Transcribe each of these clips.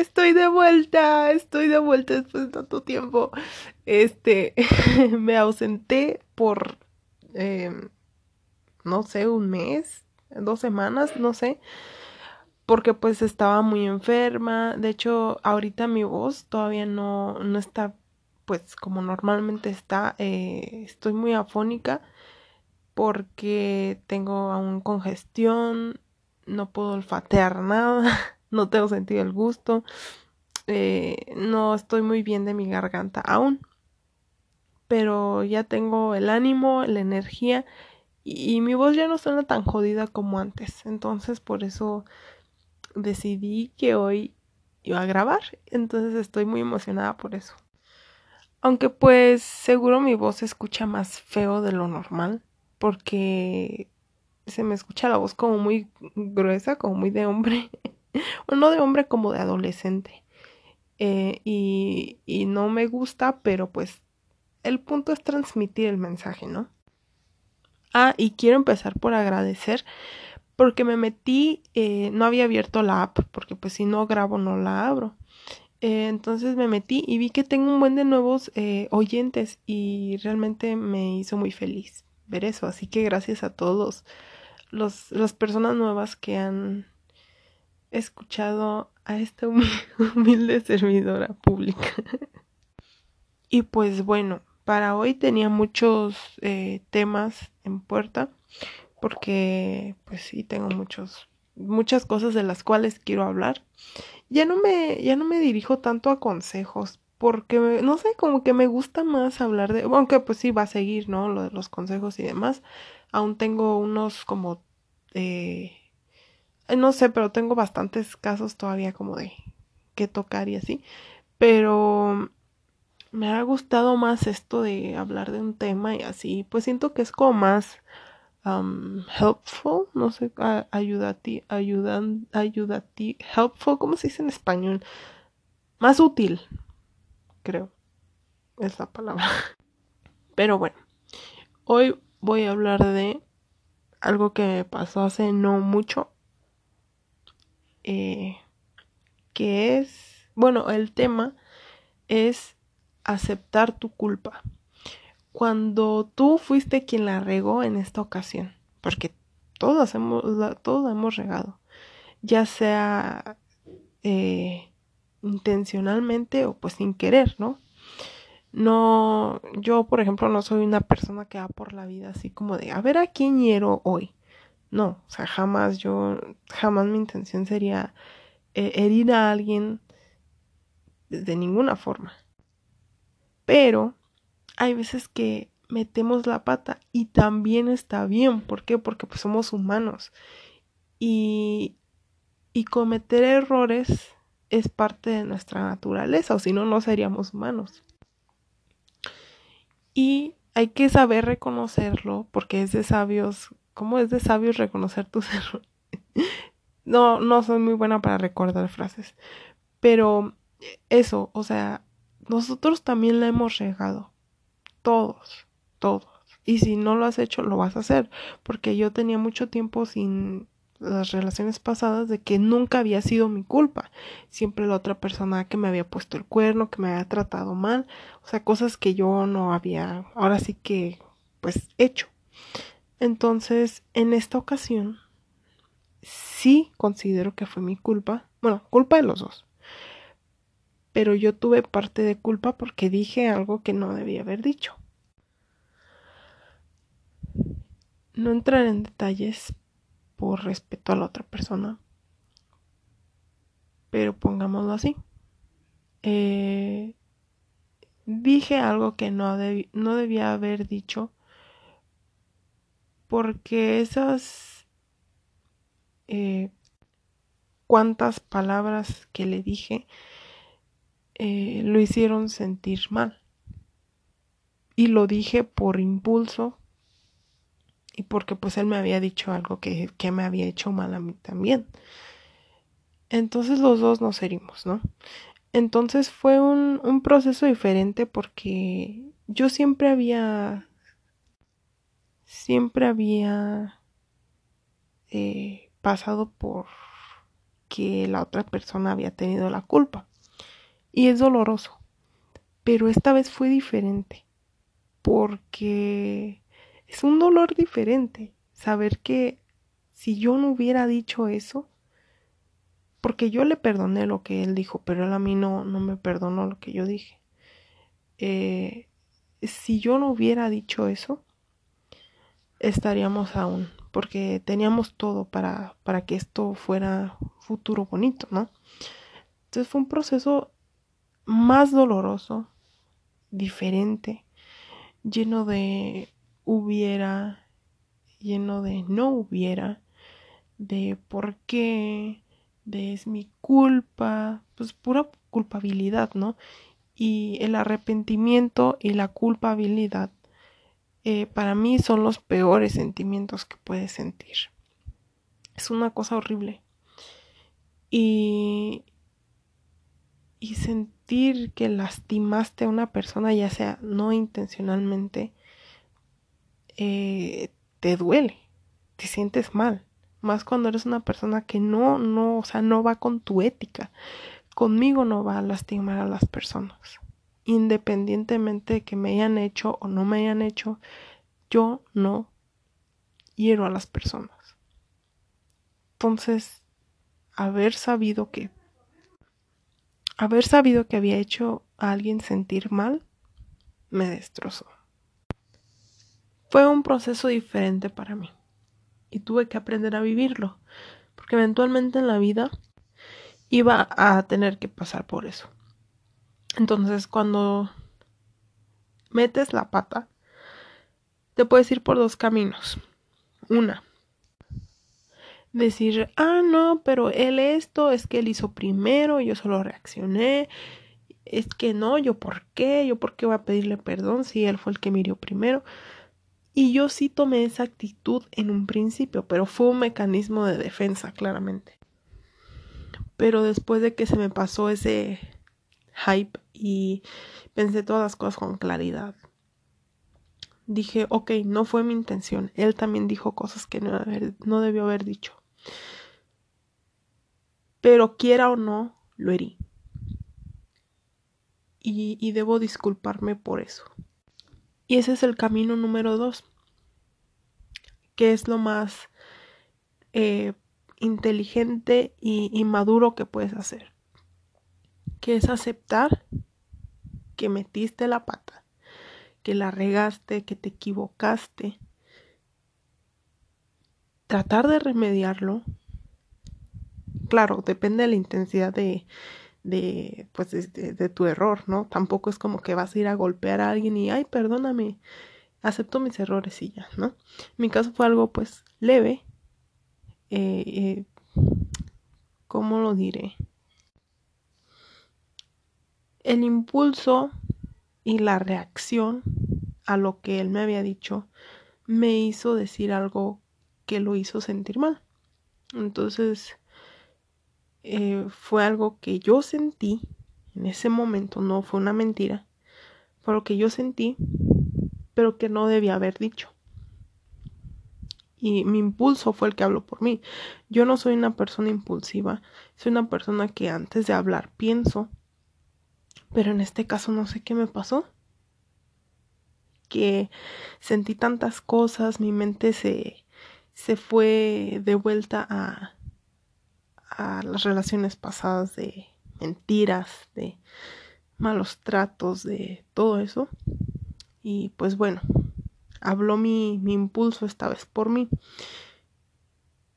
estoy de vuelta, estoy de vuelta después de tanto tiempo. Este, me ausenté por, em, no sé, un mes, dos semanas, no sé, porque pues estaba muy enferma. De hecho, ahorita mi voz todavía no, no está, pues como normalmente está, eh, estoy muy afónica porque tengo aún congestión, no puedo olfatear nada, no tengo sentido el gusto, eh, no estoy muy bien de mi garganta aún, pero ya tengo el ánimo, la energía y, mi voz ya no suena tan jodida como antes, entonces por eso decidí que hoy iba a grabar, entonces estoy muy emocionada por eso. Aunque pues seguro mi voz se escucha más feo de lo normal porque se me escucha la voz como muy gruesa, como muy de hombre, o no de hombre, como de adolescente. Eh, y, y no me gusta, pero pues el punto es transmitir el mensaje, ¿no? Ah, y quiero empezar por agradecer porque me metí, eh, no había abierto la app, porque pues si no grabo no la abro. Eh, entonces me metí y vi que tengo un buen de nuevos oyentes y realmente me hizo muy feliz ver eso. Así que gracias a todos las personas nuevas que han escuchado a esta humilde servidora pública. y pues bueno, para hoy tenía muchos eh, temas en puerta porque pues sí tengo muchos muchas cosas de las cuales quiero hablar. Ya no me ya no me dirijo tanto a consejos porque no sé, como que me gusta más hablar de, aunque pues sí va a seguir, ¿no? Lo de los consejos y demás. Aún tengo unos como, eh, no sé, pero tengo bastantes casos todavía como de que tocar y así. Pero me ha gustado más esto de hablar de un tema y así, pues siento que es como más um, helpful, no sé, ayudati, ayudan, ayudati, helpful, ¿cómo se dice en español? Más útil, creo. Es la palabra. Pero bueno, hoy voy a hablar de algo que me pasó hace no mucho. Eh, que es, bueno, el tema es aceptar tu culpa. Cuando tú fuiste quien la regó en esta ocasión, porque todos hemos, todos hemos regado, ya sea eh, intencionalmente o pues sin querer, ¿no? No, yo por ejemplo no soy una persona que va por la vida así como de a ver a quién hiero hoy. No, o sea, jamás yo, jamás mi intención sería eh, herir a alguien de ninguna forma. Pero hay veces que metemos la pata y también está bien. ¿Por qué? Porque pues somos humanos. Y, y cometer errores es parte de nuestra naturaleza, o si no, no seríamos humanos. Y hay que saber reconocerlo, porque es de sabios, ¿cómo es de sabios reconocer tus errores? no, no soy muy buena para recordar frases, pero eso, o sea, nosotros también la hemos regado, todos, todos. Y si no lo has hecho, lo vas a hacer, porque yo tenía mucho tiempo sin las relaciones pasadas de que nunca había sido mi culpa. Siempre la otra persona que me había puesto el cuerno, que me había tratado mal, o sea, cosas que yo no había, ahora sí que, pues, hecho. Entonces, en esta ocasión, sí considero que fue mi culpa, bueno, culpa de los dos. Pero yo tuve parte de culpa porque dije algo que no debía haber dicho. No entrar en detalles, por respeto a la otra persona. Pero pongámoslo así. Eh, dije algo que no, no debía haber dicho porque esas eh, cuantas palabras que le dije eh, lo hicieron sentir mal. Y lo dije por impulso y porque pues él me había dicho algo que, me había hecho mal a mí también. Entonces los dos nos herimos, ¿no? Entonces fue un, un proceso diferente porque yo siempre había, siempre había eh, pasado por que la otra persona había tenido la culpa. Y es doloroso. Pero esta vez fue diferente. Porque es un dolor diferente. Saber que si yo no hubiera dicho eso, porque yo le perdoné lo que él dijo, pero él a mí no, no me perdonó lo que yo dije. Eh, si yo no hubiera dicho eso, estaríamos aún, porque teníamos todo para, para que esto fuera futuro bonito, ¿no? Entonces fue un proceso más doloroso, diferente, lleno de hubiera, lleno de no hubiera, de por qué, de es mi culpa, pues pura culpabilidad, ¿no? Y el arrepentimiento y la culpabilidad eh, para mí son los peores sentimientos que puedes sentir. Es una cosa horrible. Y, y sentir que lastimaste a una persona, ya sea no intencionalmente, eh, te duele, te sientes mal. Más cuando eres una persona que no, no, o sea, no va con tu ética. Conmigo no va a lastimar a las personas. Independientemente de que me hayan hecho o no me hayan hecho, yo no hiero a las personas. Entonces, haber sabido que haber sabido que había hecho a alguien sentir mal me destrozó. Fue un proceso diferente para mí y tuve que aprender a vivirlo, porque eventualmente en la vida iba a tener que pasar por eso. Entonces, cuando metes la pata, te puedes ir por dos caminos. Una, decir, ah, no, pero él esto, es que él hizo primero, yo solo reaccioné, es que no, yo por qué, yo por qué voy a pedirle perdón si él fue el que me primero. Y yo sí tomé esa actitud en un principio, pero fue un mecanismo de defensa, claramente. Pero después de que se me pasó ese hype y pensé todas las cosas con claridad, dije, ok, no fue mi intención. Él también dijo cosas que no, debió haber dicho. Pero quiera o no, lo herí. Y, y debo disculparme por eso. Y ese es el camino número dos, que es lo más eh, inteligente y, maduro que puedes hacer, que es aceptar que metiste la pata, que la regaste, que te equivocaste, tratar de remediarlo. Claro, depende de la intensidad de, de pues de, tu error, ¿no? Tampoco es como que vas a ir a golpear a alguien y ay, perdóname, acepto mis errores y ya, ¿no? mi caso fue algo pues leve. Eh, eh, ¿Cómo lo diré? El impulso y la reacción a lo que él me había dicho me hizo decir algo que lo hizo sentir mal. Entonces, eh, fue algo que yo sentí en ese momento, no fue una mentira, fue lo que yo sentí, pero que no debía haber dicho. Y mi impulso fue el que habló por mí. Yo no soy una persona impulsiva, soy una persona que antes de hablar pienso, pero en este caso no sé qué me pasó. Que sentí tantas cosas, mi mente se, se fue de vuelta a, a las relaciones pasadas de mentiras, de malos tratos, de todo eso. Y pues bueno, habló mi, mi impulso esta vez por mí.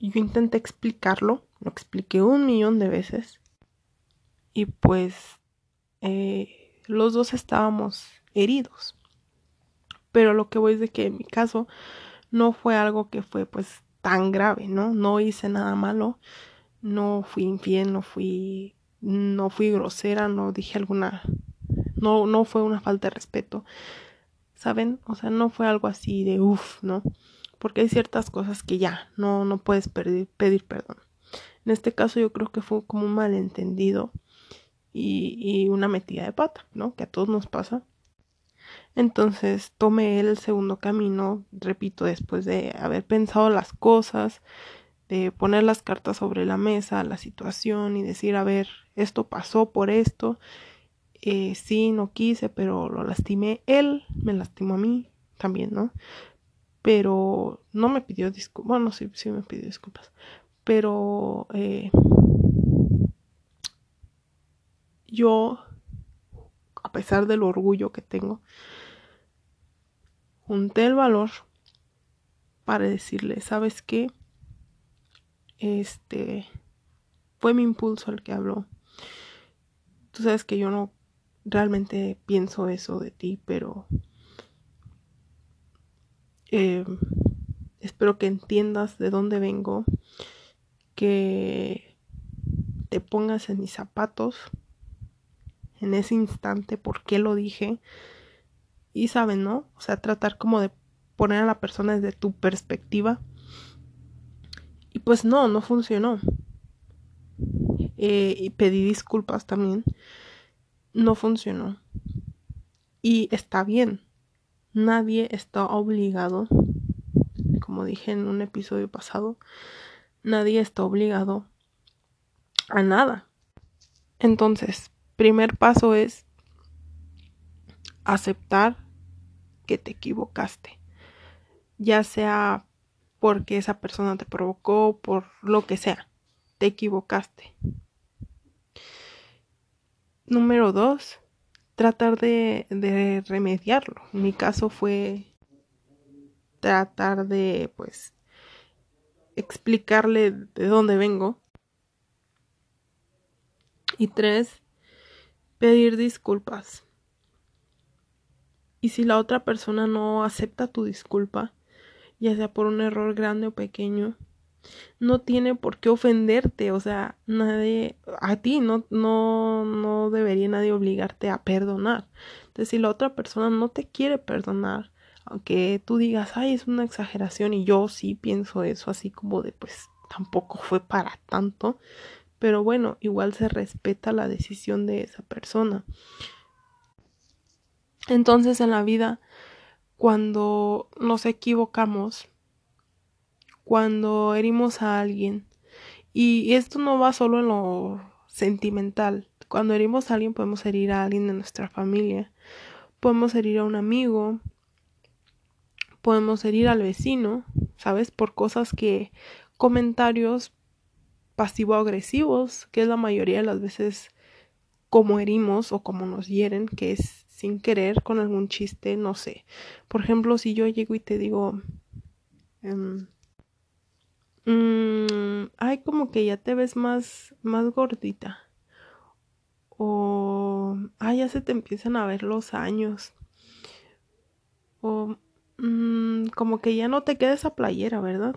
Yo intenté explicarlo, lo expliqué un millón de veces. Y pues eh, los dos estábamos heridos. Pero lo que voy es de que en mi caso no fue algo que fue pues tan grave, ¿no? No hice nada malo no fui infiel, no fui, no fui grosera, no dije alguna, no, no fue una falta de respeto, ¿saben? O sea, no fue algo así de uff, ¿no? Porque hay ciertas cosas que ya, no, no puedes pedir, pedir perdón. En este caso yo creo que fue como un malentendido y, una metida de pata, ¿no? Que a todos nos pasa. Entonces tomé el segundo camino, repito, después de haber pensado las cosas, de poner las cartas sobre la mesa, la situación y decir, a ver, esto pasó por esto, eh, sí, no quise, pero lo lastimé, él me lastimó a mí también, ¿no? Pero no me pidió disculpas, bueno, sí, sí me pidió disculpas, pero eh, yo, a pesar del orgullo que tengo, junté el valor para decirle, ¿sabes qué? Este fue mi impulso el que habló. Tú sabes que yo no realmente pienso eso de ti, pero eh, espero que entiendas de dónde vengo, que te pongas en mis zapatos en ese instante, por qué lo dije. Y saben, ¿no? O sea, tratar como de poner a la persona desde tu perspectiva. Y pues no, no funcionó. Eh, y pedí disculpas también. No funcionó. Y está bien. Nadie está obligado, como dije en un episodio pasado, nadie está obligado a nada. Entonces, primer paso es aceptar que te equivocaste ya sea porque esa persona te provocó, por lo que sea, te equivocaste. Número dos, tratar de, de remediarlo. En mi caso fue tratar de, pues, explicarle de dónde vengo. Y tres, pedir disculpas. Y si la otra persona no acepta tu disculpa, ya sea por un error grande o pequeño, no tiene por qué ofenderte, o sea, nadie, a ti no, no, no debería nadie obligarte a perdonar. Entonces, si la otra persona no te quiere perdonar, aunque tú digas, ay, es una exageración, y yo sí pienso eso, así como de, pues, tampoco fue para tanto, pero bueno, igual se respeta la decisión de esa persona. Entonces, en la vida, cuando nos equivocamos, cuando herimos a alguien. Y esto no va solo en lo sentimental. Cuando herimos a alguien podemos herir a alguien de nuestra familia, podemos herir a un amigo, podemos herir al vecino, ¿sabes? Por cosas que comentarios pasivo-agresivos, que es la mayoría de las veces como herimos o como nos hieren, que es sin querer con algún chiste, no sé. Por ejemplo, si yo llego y te digo, em, mm, ay, como que ya te ves más, más gordita. O, ay, ya se te empiezan a ver los años. O, mm, como que ya no te queda esa playera, ¿verdad?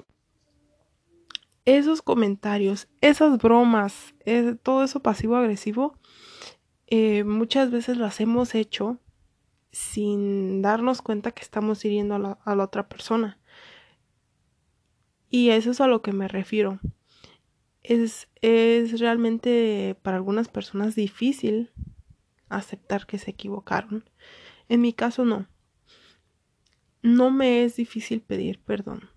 Esos comentarios, esas bromas, todo eso pasivo-agresivo, eh, muchas veces las hemos hecho sin darnos cuenta que estamos hiriendo a la, otra persona. Y eso es a lo que me refiero. Es, es realmente para algunas personas difícil aceptar que se equivocaron. En mi caso no. No me es difícil pedir perdón.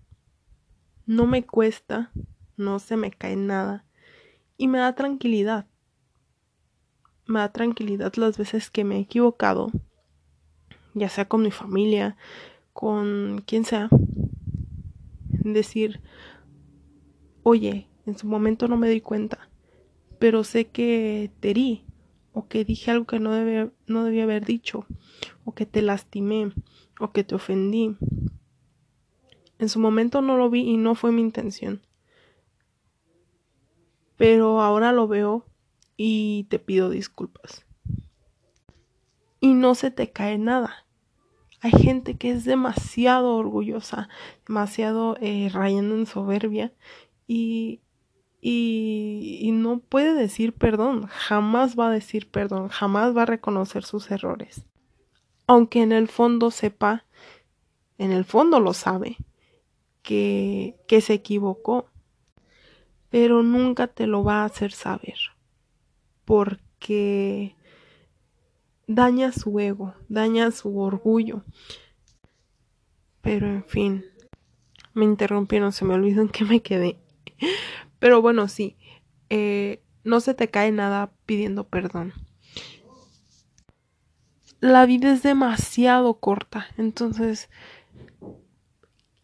No me cuesta, no se me cae nada y me da tranquilidad me da tranquilidad las veces que me he equivocado, ya sea con mi familia, con quien sea, decir, oye, en su momento no me di cuenta, pero sé que te herí, o que dije algo que no debía, no debía haber dicho, o que te lastimé, o que te ofendí. En su momento no lo vi y no fue mi intención. Pero ahora lo veo y te pido disculpas. Y no se te cae nada. Hay gente que es demasiado orgullosa, demasiado eh, rayando en soberbia y, y, y no puede decir perdón, jamás va a decir perdón, jamás va a reconocer sus errores. Aunque en el fondo sepa, en el fondo lo sabe, que, que se equivocó, pero nunca te lo va a hacer saber porque daña su ego, daña su orgullo. Pero en fin, me interrumpieron, se me olvidó en qué me quedé. Pero bueno, sí, eh, no se te cae nada pidiendo perdón. La vida es demasiado corta, entonces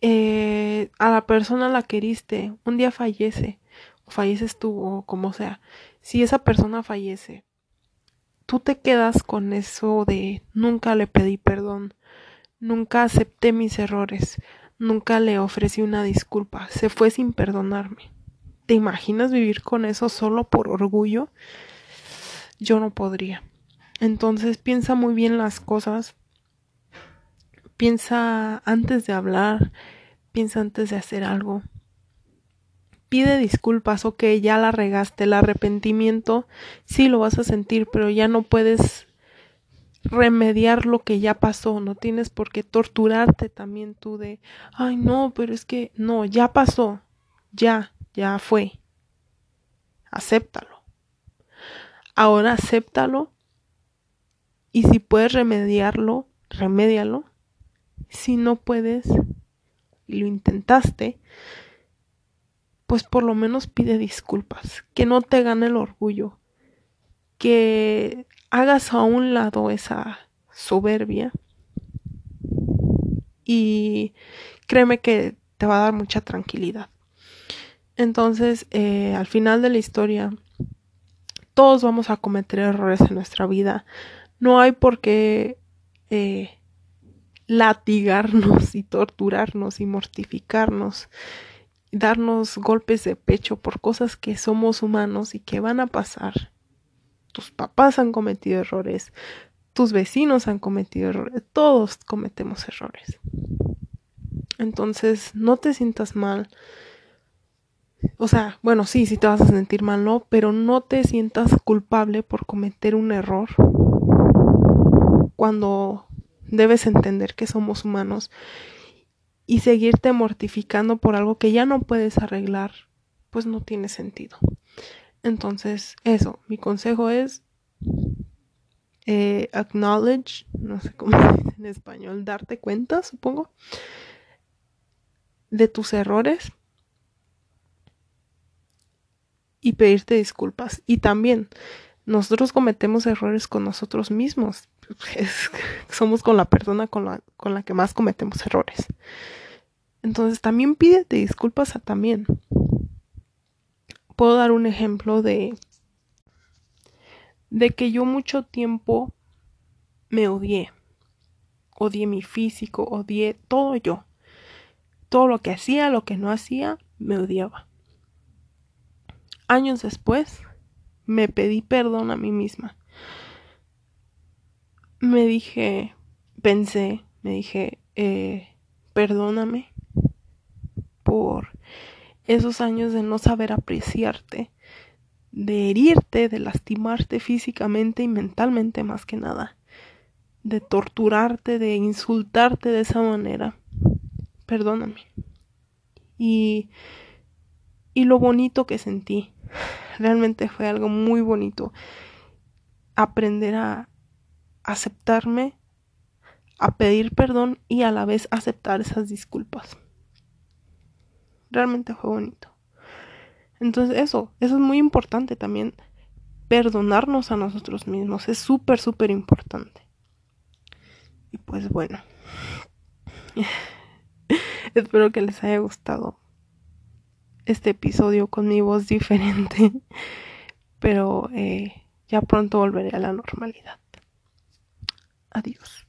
eh, a la persona la queriste, un día fallece, falleces tú, o como sea, si esa persona fallece, tú te quedas con eso de nunca le pedí perdón, nunca acepté mis errores, nunca le ofrecí una disculpa, se fue sin perdonarme. ¿Te imaginas vivir con eso solo por orgullo? Yo no podría. Entonces piensa muy bien las cosas. Piensa antes de hablar, piensa antes de hacer algo. Pide disculpas, ok, ya la regaste, el arrepentimiento sí lo vas a sentir, pero ya no puedes remediar lo que ya pasó, no tienes por qué torturarte también tú de, ay no, pero es que no, ya pasó, ya, ya fue. Acéptalo. Ahora acéptalo y si puedes remediarlo, remédialo. Si no puedes y lo intentaste, pues por lo menos pide disculpas, que no te gane el orgullo, que hagas a un lado esa soberbia y créeme que te va a dar mucha tranquilidad. Entonces, eh, al final de la historia, todos vamos a cometer errores en nuestra vida. No hay por qué eh, latigarnos y torturarnos y mortificarnos, darnos golpes de pecho por cosas que somos humanos y que van a pasar. Tus papás han cometido errores, tus vecinos han cometido errores, todos cometemos errores. Entonces, no te sientas mal o sea, bueno, sí, sí te vas a sentir mal, ¿no? Pero no te sientas culpable por cometer un error cuando debes entender que somos humanos y seguirte mortificando por algo que ya no puedes arreglar, pues no tiene sentido. Entonces, eso, mi consejo es eh, acknowledge, no sé cómo se dice en español, darte cuenta, supongo, de tus errores y pedirte disculpas. Y también nosotros cometemos errores con nosotros mismos. somos con la persona con la, que más cometemos errores. Entonces también pídete disculpas a también. Puedo dar un ejemplo de de que yo mucho tiempo me odié. Odié mi físico, odié todo yo. Todo lo que hacía, lo que no hacía, me odiaba años después, me pedí perdón a mí misma. Me dije, pensé, me dije, eh, perdóname por esos años de no saber apreciarte, de herirte, de lastimarte físicamente y mentalmente más que nada, de torturarte, de insultarte de esa manera. Perdóname. Y, y lo bonito que sentí Realmente fue algo muy bonito. Aprender a aceptarme, a pedir perdón y a la vez aceptar esas disculpas. Realmente fue bonito. Entonces eso, eso es muy importante también. Perdonarnos a nosotros mismos es súper, súper importante. Y pues bueno. Espero que les haya gustado este episodio con mi voz diferente, pero eh, ya pronto volveré a la normalidad. Adiós.